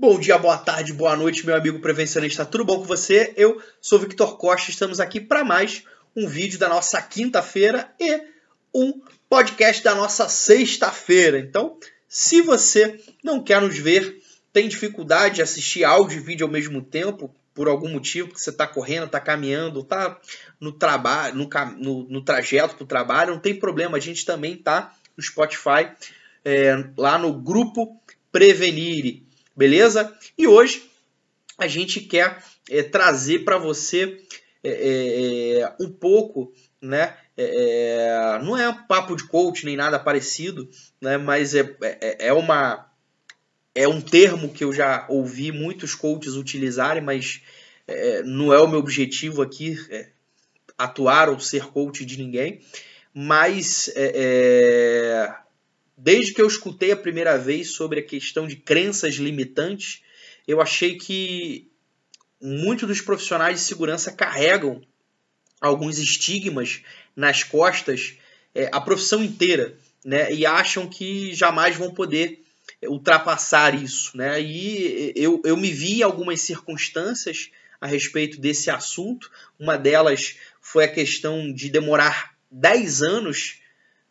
Bom dia, boa tarde, boa noite, meu amigo prevencionista. Tudo bom com você? Eu sou Victor Costa. Estamos aqui para mais um vídeo da nossa quinta-feira e um podcast da nossa sexta-feira. Então, se você não quer nos ver, tem dificuldade de assistir áudio e vídeo ao mesmo tempo, por algum motivo que você está correndo, está caminhando, está no trabalho, no, no, no trajeto para o trabalho, não tem problema. A gente também está no Spotify, é, lá no grupo Prevenire, beleza? E hoje a gente quer é, trazer para você é, é, é, um pouco, né? É, não é um papo de coach nem nada parecido, né? Mas é, é, uma é um termo que eu já ouvi muitos coaches utilizarem, mas não é o meu objetivo aqui atuar ou ser coach de ninguém. Mas desde que eu escutei a primeira vez sobre a questão de crenças limitantes, eu achei que muitos dos profissionais de segurança carregam alguns estigmas nas costas é, a profissão inteira, né? E acham que jamais vão poder ultrapassar isso, né? E eu, eu me vi algumas circunstâncias a respeito desse assunto. Uma delas foi a questão de demorar 10 anos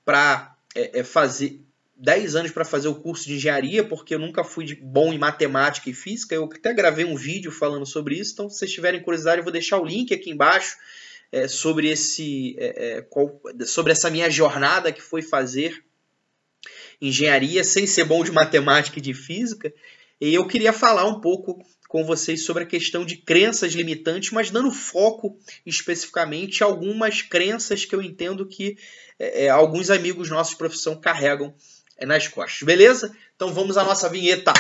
para é, é, fazer 10 anos para fazer o curso de engenharia, porque eu nunca fui bom em matemática e física. Eu até gravei um vídeo falando sobre isso, então se vocês tiverem curiosidade, eu vou deixar o link aqui embaixo é, sobre, esse, é, é, qual, sobre essa minha jornada que foi fazer engenharia sem ser bom de matemática e de física. E eu queria falar um pouco com vocês sobre a questão de crenças limitantes, mas dando foco especificamente a algumas crenças que eu entendo que é, é alguns amigos nossos de profissão carregam é nas costas, beleza? Então vamos à nossa vinheta.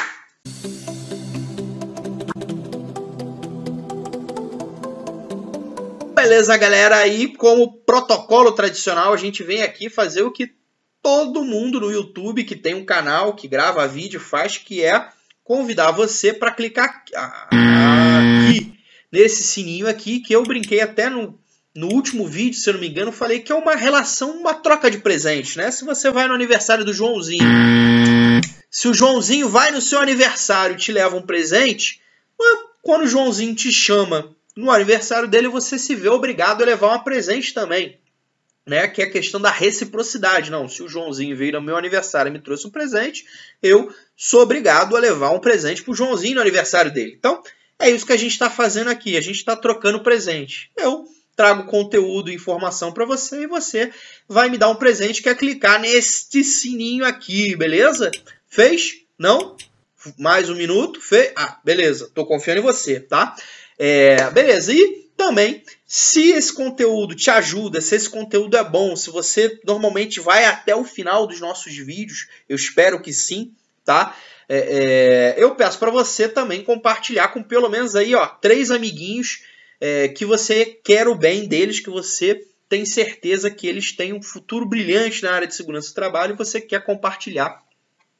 Beleza, galera? Aí, como protocolo tradicional, a gente vem aqui fazer o que todo mundo no YouTube que tem um canal, que grava vídeo, faz, que é convidar você para clicar aqui nesse sininho aqui, que eu brinquei até no no último vídeo, se eu não me engano, falei que é uma relação, uma troca de presentes, né? Se você vai no aniversário do Joãozinho, se o Joãozinho vai no seu aniversário e te leva um presente, quando o Joãozinho te chama no aniversário dele, você se vê obrigado a levar um presente também. Né, que é a questão da reciprocidade. Não, se o Joãozinho veio no meu aniversário e me trouxe um presente, eu sou obrigado a levar um presente para o Joãozinho no aniversário dele. Então, é isso que a gente está fazendo aqui. A gente está trocando presente. Eu trago conteúdo e informação para você e você vai me dar um presente que é clicar neste sininho aqui, beleza? Fez? Não? Mais um minuto? Fez? Ah, beleza. Tô confiando em você, tá? É, beleza. E também, se esse conteúdo te ajuda, se esse conteúdo é bom, se você normalmente vai até o final dos nossos vídeos, eu espero que sim, tá? É, é, eu peço para você também compartilhar com pelo menos aí, ó, três amiguinhos é, que você quer o bem deles, que você tem certeza que eles têm um futuro brilhante na área de segurança do trabalho e você quer compartilhar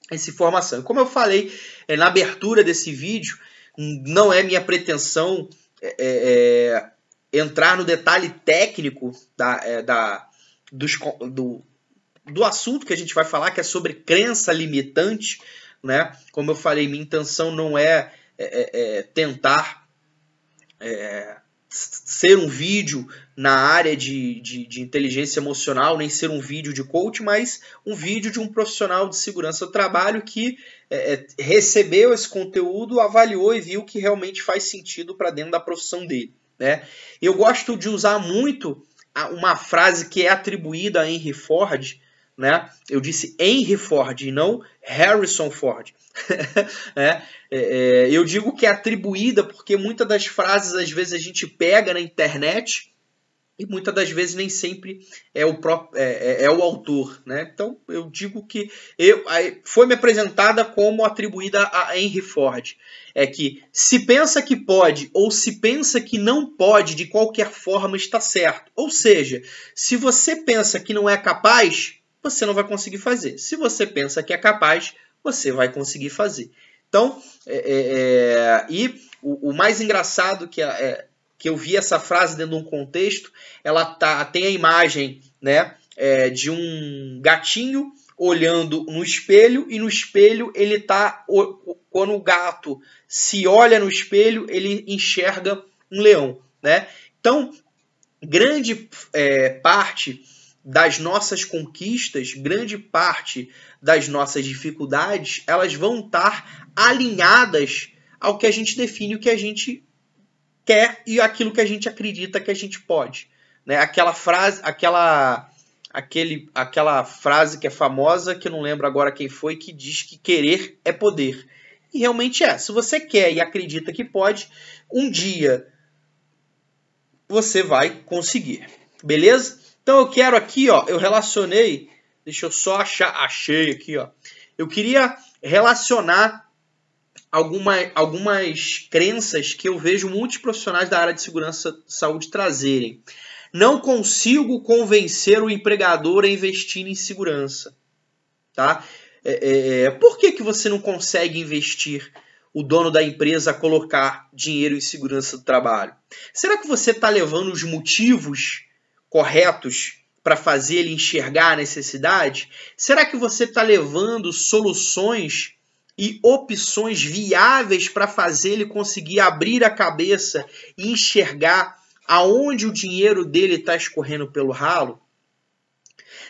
essa informação. Como eu falei é, na abertura desse vídeo, não é minha pretensão é, é, é entrar no detalhe técnico da, é, da, dos, do, do assunto que a gente vai falar, que é sobre crença limitante. Né? Como eu falei, minha intenção não é, é tentar ser um vídeo na área de, de, de, inteligência emocional, nem ser um vídeo de coach, mas um vídeo de um profissional de segurança do trabalho que é, é recebeu esse conteúdo, avaliou e viu que realmente faz sentido para dentro da profissão dele. Né? Eu gosto de usar muito uma frase que é atribuída a Henry Ford, né? Eu disse Henry Ford e não Harrison Ford. é, é, eu digo que é atribuída porque muitas das frases às vezes a gente pega na internet e muitas das vezes nem sempre é o próprio é, é, é o autor, né? Então eu digo que eu, foi me apresentada como atribuída a Henry Ford. É que se pensa que pode ou se pensa que não pode, de qualquer forma está certo. Ou seja, se você pensa que não é capaz, você não vai conseguir fazer. Se você pensa que é capaz, você vai conseguir fazer. Então, é, é, é, e o, o, mais engraçado que, é, que eu vi essa frase dentro de um contexto, ela tá, tem a imagem né, é, de um gatinho olhando no espelho e no espelho ele está quando o gato se olha no espelho ele enxerga um leão, né? Então grande é, parte das nossas conquistas, grande parte das nossas dificuldades, elas vão estar alinhadas ao que a gente define o que a gente quer e aquilo que a gente acredita que a gente pode, né? Aquela frase, aquela aquele, aquela frase que é famosa, que eu não lembro agora quem foi, que diz que querer é poder. E realmente é. Se você quer e acredita que pode, um dia você vai conseguir. Beleza? Então eu quero aqui, ó, eu relacionei, deixa eu só achar, achei aqui, ó. Eu queria relacionar alguma, algumas crenças que eu vejo muitos profissionais da área de segurança saúde trazerem. Não consigo convencer o empregador a investir em segurança. Tá? É, é, é, por que, que você não consegue investir o dono da empresa a colocar dinheiro em segurança do trabalho? Será que você está levando os motivos corretos para fazer ele enxergar a necessidade? Será que você está levando soluções e opções viáveis para fazer ele conseguir abrir a cabeça e enxergar aonde o dinheiro dele está escorrendo pelo ralo?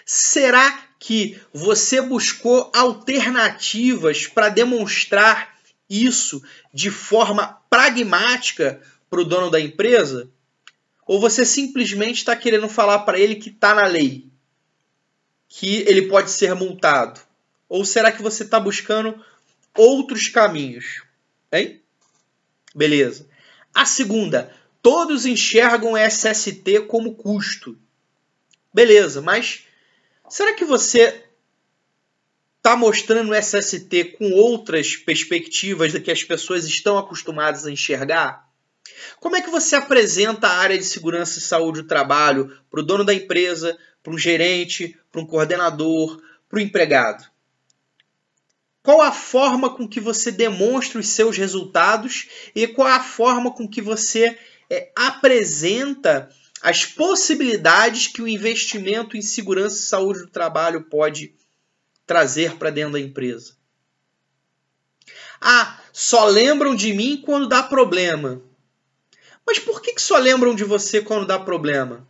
Será que você buscou alternativas para demonstrar isso de forma pragmática para o dono da empresa? Ou você simplesmente está querendo falar para ele que está na lei, que ele pode ser multado? Ou será que você está buscando outros caminhos? Hein? Beleza. A segunda, todos enxergam SST como custo. Beleza, mas será que você está mostrando SST com outras perspectivas do que as pessoas estão acostumadas a enxergar? Como é que você apresenta a área de segurança e saúde do trabalho para o dono da empresa, para um gerente, para um coordenador, para o empregado? Qual a forma com que você demonstra os seus resultados e qual a forma com que você é, apresenta as possibilidades que o investimento em segurança e saúde do trabalho pode trazer para dentro da empresa? Ah, só lembram de mim quando dá problema. Mas por que, que só lembram de você quando dá problema?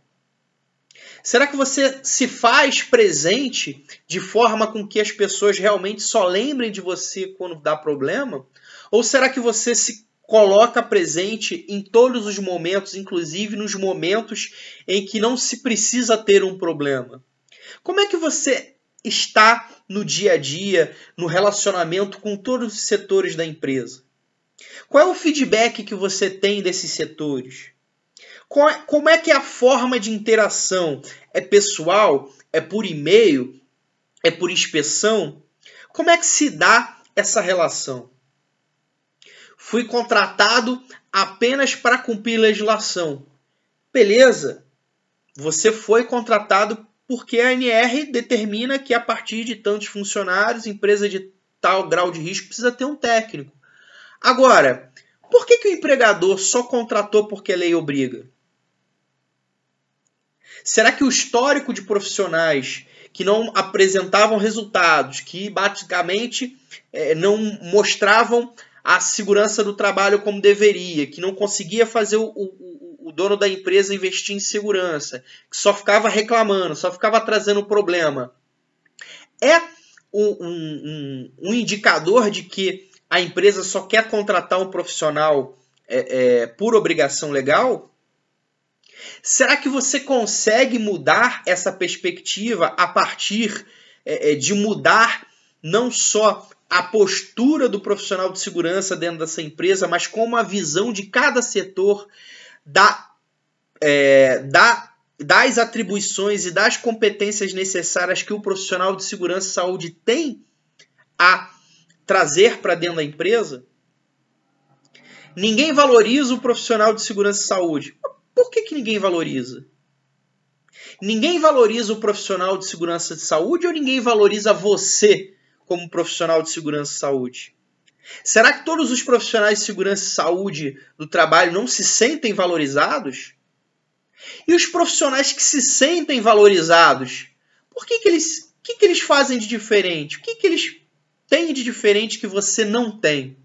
Será que você se faz presente de forma com que as pessoas realmente só lembrem de você quando dá problema? Ou será que você se coloca presente em todos os momentos, inclusive nos momentos em que não se precisa ter um problema? Como é que você está no dia a dia, no relacionamento com todos os setores da empresa? Qual é o feedback que você tem desses setores? É, como é que é a forma de interação? É pessoal? É por e-mail? É por inspeção? Como é que se dá essa relação? Fui contratado apenas para cumprir legislação. Beleza. Você foi contratado porque a ANR determina que a partir de tantos funcionários, empresa de tal grau de risco precisa ter um técnico. Agora, por que, que o empregador só contratou porque a lei obriga? Será que o histórico de profissionais que não apresentavam resultados, que basicamente é, não mostravam a segurança do trabalho como deveria, que não conseguia fazer o, o, o dono da empresa investir em segurança, que só ficava reclamando, só ficava trazendo problema, é um, um, um indicador de que a empresa só quer contratar um profissional é, é, por obrigação legal? Será que você consegue mudar essa perspectiva a partir é, é, de mudar não só a postura do profissional de segurança dentro dessa empresa, mas como a visão de cada setor da, é, da, das atribuições e das competências necessárias que o profissional de segurança e saúde tem a trazer para dentro da empresa, ninguém valoriza o profissional de segurança e saúde. Por que, que ninguém valoriza? Ninguém valoriza o profissional de segurança de saúde ou ninguém valoriza você como profissional de segurança e saúde? Será que todos os profissionais de segurança e saúde do trabalho não se sentem valorizados? E os profissionais que se sentem valorizados, por que, que eles que, que eles fazem de diferente? O que, que eles têm de diferente que você não tem?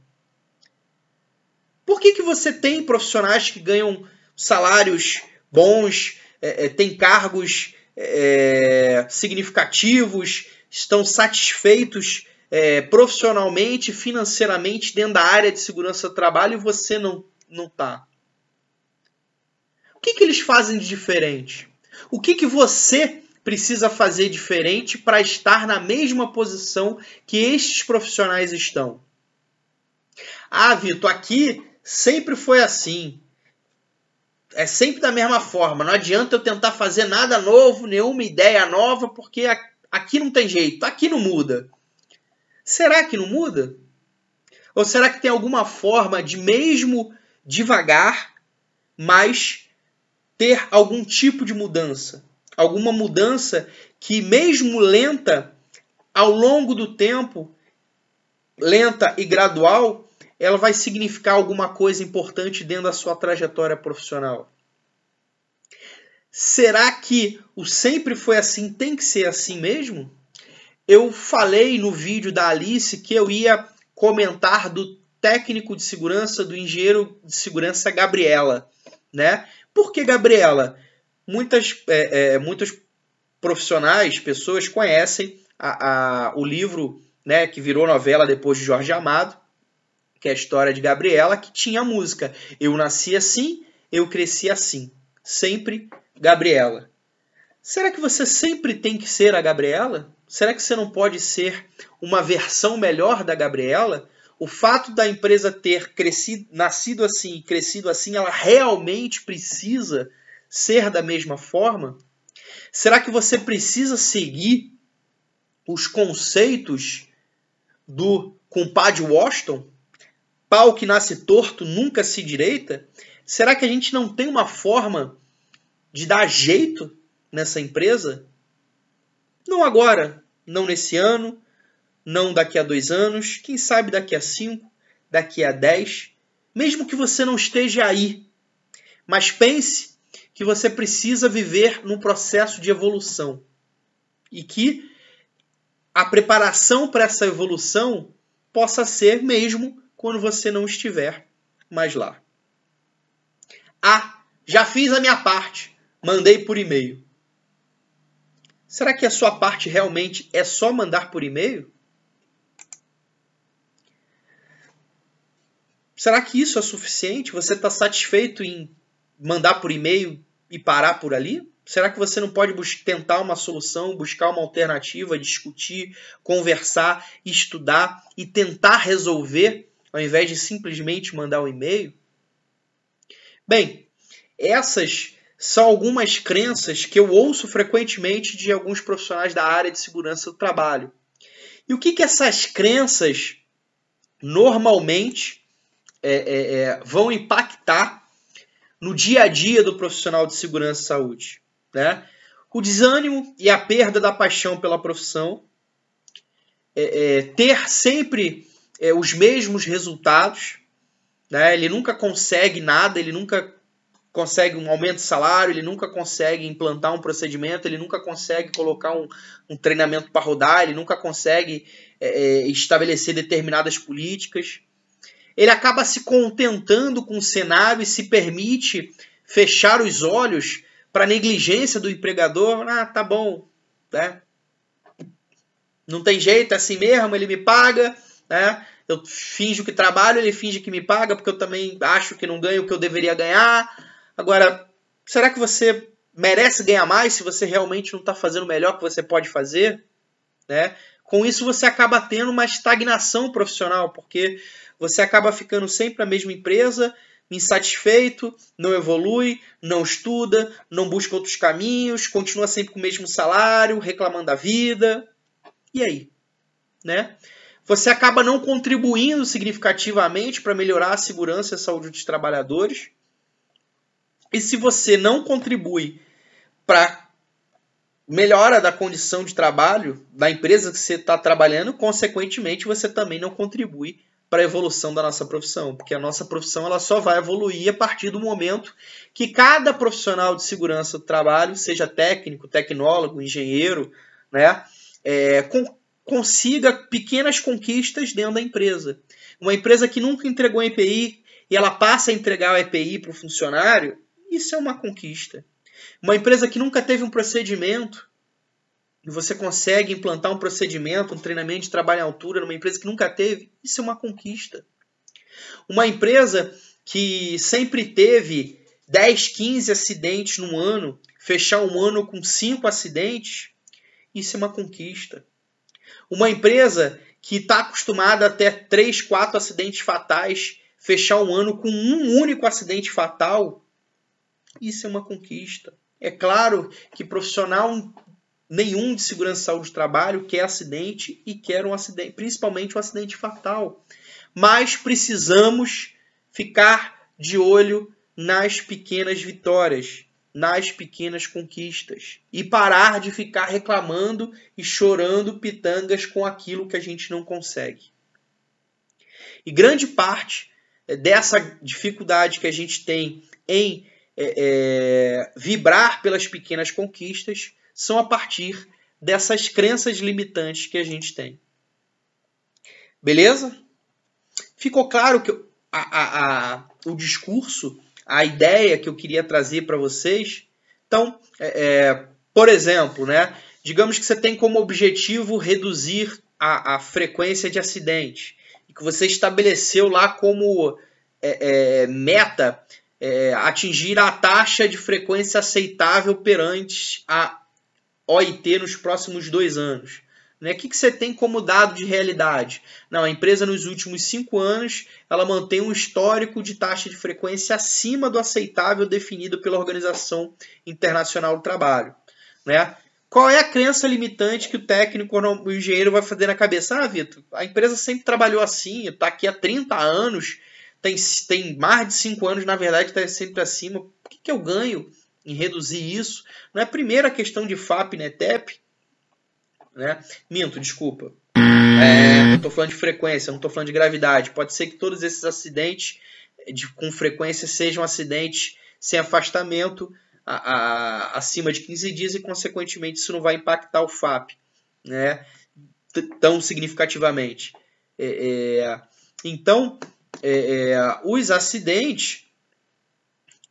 Por que, que você tem profissionais que ganham salários bons, é, é, têm cargos é, significativos, estão satisfeitos é, profissionalmente, financeiramente dentro da área de segurança do trabalho e você não não está? O que, que eles fazem de diferente? O que, que você precisa fazer diferente para estar na mesma posição que estes profissionais estão. Ah, Vitor, aqui sempre foi assim. É sempre da mesma forma. Não adianta eu tentar fazer nada novo, nenhuma ideia nova, porque aqui não tem jeito, aqui não muda. Será que não muda? Ou será que tem alguma forma de, mesmo devagar, mas ter algum tipo de mudança? Alguma mudança que, mesmo lenta, ao longo do tempo, lenta e gradual, ela vai significar alguma coisa importante dentro da sua trajetória profissional. Será que o sempre foi assim tem que ser assim mesmo? Eu falei no vídeo da Alice que eu ia comentar do técnico de segurança, do engenheiro de segurança Gabriela, né? Por que Gabriela? Muitas, é, é, muitos profissionais, pessoas conhecem a, a, o livro né, que virou novela depois de Jorge Amado, que é a história de Gabriela, que tinha a música Eu nasci assim, eu cresci assim. Sempre Gabriela. Será que você sempre tem que ser a Gabriela? Será que você não pode ser uma versão melhor da Gabriela? O fato da empresa ter crescido, nascido assim, crescido assim, ela realmente precisa ser da mesma forma? Será que você precisa seguir os conceitos do compadre Washington? Pau que nasce torto nunca se direita? Será que a gente não tem uma forma de dar jeito nessa empresa? Não agora, não nesse ano, não daqui a dois anos, quem sabe daqui a cinco, daqui a dez, mesmo que você não esteja aí. Mas pense que você precisa viver num processo de evolução e que a preparação para essa evolução possa ser mesmo quando você não estiver mais lá. Ah, já fiz a minha parte, mandei por e-mail. Será que a sua parte realmente é só mandar por e-mail? Será que isso é suficiente? Você está satisfeito em mandar por e-mail e parar por ali? Será que você não pode tentar uma solução, buscar uma alternativa, discutir, conversar, estudar e tentar resolver, ao invés de simplesmente mandar um e-mail? Bem, essas são algumas crenças que eu ouço frequentemente de alguns profissionais da área de segurança do trabalho. E o que, que essas crenças normalmente é, é, é, vão impactar no dia a dia do profissional de segurança e saúde. Né? O desânimo e a perda da paixão pela profissão, é, é, ter sempre é, os mesmos resultados, né? ele nunca consegue nada, ele nunca consegue um aumento de salário, ele nunca consegue implantar um procedimento, ele nunca consegue colocar um, um treinamento para rodar, ele nunca consegue é, é, estabelecer determinadas políticas ele acaba se contentando com o cenário e se permite fechar os olhos para a negligência do empregador. Ah, tá bom, né? Não tem jeito, é assim mesmo, ele me paga, né? Eu finjo que trabalho, ele finge que me paga, porque eu também acho que não ganho o que eu deveria ganhar. Agora, será que você merece ganhar mais se você realmente não está fazendo o melhor que você pode fazer? Né? Com isso, você acaba tendo uma estagnação profissional, porque você acaba ficando sempre na mesma empresa, insatisfeito, não evolui, não estuda, não busca outros caminhos, continua sempre com o mesmo salário, reclamando da vida. E aí? Né? Você acaba não contribuindo significativamente para melhorar a segurança e a saúde dos trabalhadores. E se você não contribui para melhora da condição de trabalho da empresa que você está trabalhando, consequentemente você também não contribui para a evolução da nossa profissão, porque a nossa profissão ela só vai evoluir a partir do momento que cada profissional de segurança do trabalho, seja técnico, tecnólogo, engenheiro, né, é, com, consiga pequenas conquistas dentro da empresa. Uma empresa que nunca entregou EPI e ela passa a entregar o EPI para o funcionário, isso é uma conquista. Uma empresa que nunca teve um procedimento e você consegue implantar um procedimento, um treinamento de trabalho em altura numa empresa que nunca teve, isso é uma conquista. Uma empresa que sempre teve 10, 15 acidentes no ano, fechar um ano com 5 acidentes, isso é uma conquista. Uma empresa que está acostumada a ter 3, 4 acidentes fatais, fechar um ano com um único acidente fatal, isso é uma conquista. É claro que profissional nenhum de segurança e saúde do trabalho quer acidente e quer um acidente, principalmente um acidente fatal. Mas precisamos ficar de olho nas pequenas vitórias, nas pequenas conquistas e parar de ficar reclamando e chorando pitangas com aquilo que a gente não consegue. E grande parte dessa dificuldade que a gente tem em é, é, vibrar pelas pequenas conquistas são a partir dessas crenças limitantes que a gente tem. Beleza? Ficou claro que a, a, a, o discurso, a ideia que eu queria trazer para vocês? Então, é, é, por exemplo, né, digamos que você tem como objetivo reduzir a, frequência de acidentes e que você estabeleceu lá como é meta é, atingir a taxa de frequência aceitável perante a OIT nos próximos dois anos. Né? O que, que você tem como dado de realidade? Não, a empresa nos últimos cinco anos ela mantém um histórico de taxa de frequência acima do aceitável definido pela Organização Internacional do Trabalho. Né? Qual é a crença limitante que o técnico ou o engenheiro vai fazer na cabeça? Ah, Vitor, a empresa sempre trabalhou assim, está aqui há 30 anos, tem, tem mais de 5 anos, na verdade, está sempre acima. O que, que eu ganho? em reduzir isso. Não é a primeira questão de FAP, né? TEP. Né? Minto, desculpa. É, não estou falando de frequência, não estou falando de gravidade. Pode ser que todos esses acidentes de, com frequência sejam acidentes sem afastamento a, a, acima de 15 dias e, consequentemente, isso não vai impactar o FAP né? tão significativamente. É, é, então, é, é, os acidentes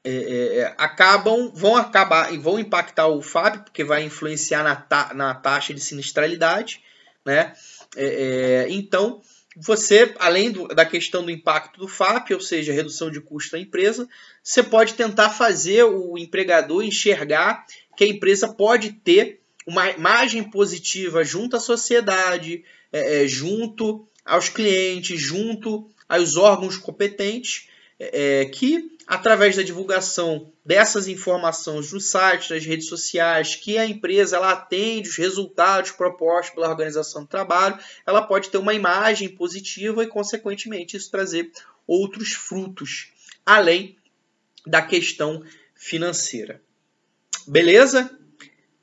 é, é, é, acabam, vão acabar e vão impactar o FAB, porque vai influenciar na, ta, na taxa de sinistralidade, né? É então, você, além do, da questão do impacto do FAP, ou seja, redução de custo da empresa, você pode tentar fazer o empregador enxergar que a empresa pode ter uma imagem positiva junto à sociedade, é, junto aos clientes, junto aos órgãos competentes, que através da divulgação dessas informações nos sites, nas redes sociais, que a empresa ela atende os resultados propostos pela organização do trabalho, ela pode ter uma imagem positiva e, consequentemente, isso trazer outros frutos, além da questão financeira. Beleza?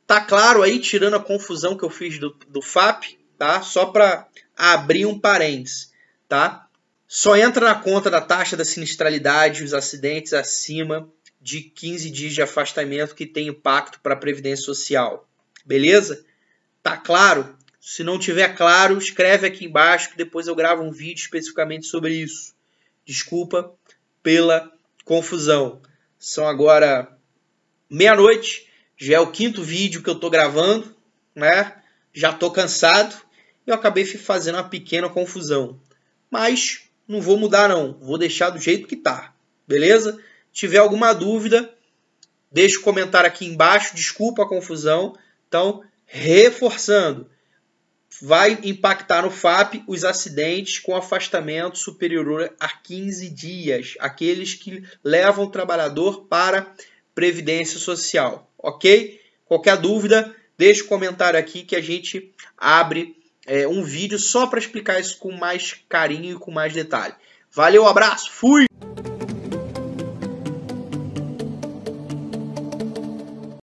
Tá claro aí, tirando a confusão que eu fiz do, do FAP, tá? Só para abrir um parênteses, tá? Só entra na conta da taxa da sinistralidade os acidentes acima de 15 dias de afastamento que tem impacto para a Previdência Social. Beleza? Tá claro? Se não tiver claro, escreve aqui embaixo que depois eu gravo um vídeo especificamente sobre isso. Desculpa pela confusão. São agora meia-noite, já é o quinto vídeo que eu estou gravando, né? Já estou cansado e eu acabei fazendo uma pequena confusão. Mas não vou mudar não, vou deixar do jeito que tá, beleza? Tiver alguma dúvida, deixa o comentário aqui embaixo, desculpa a confusão. Então, reforçando, vai impactar no FAP os acidentes com afastamento superior a 15 dias, aqueles que levam o trabalhador para previdência social, ok? Qualquer dúvida, deixa o comentário aqui que a gente abre é, um vídeo só para explicar isso com mais carinho e com mais detalhe. Valeu, abraço, fui!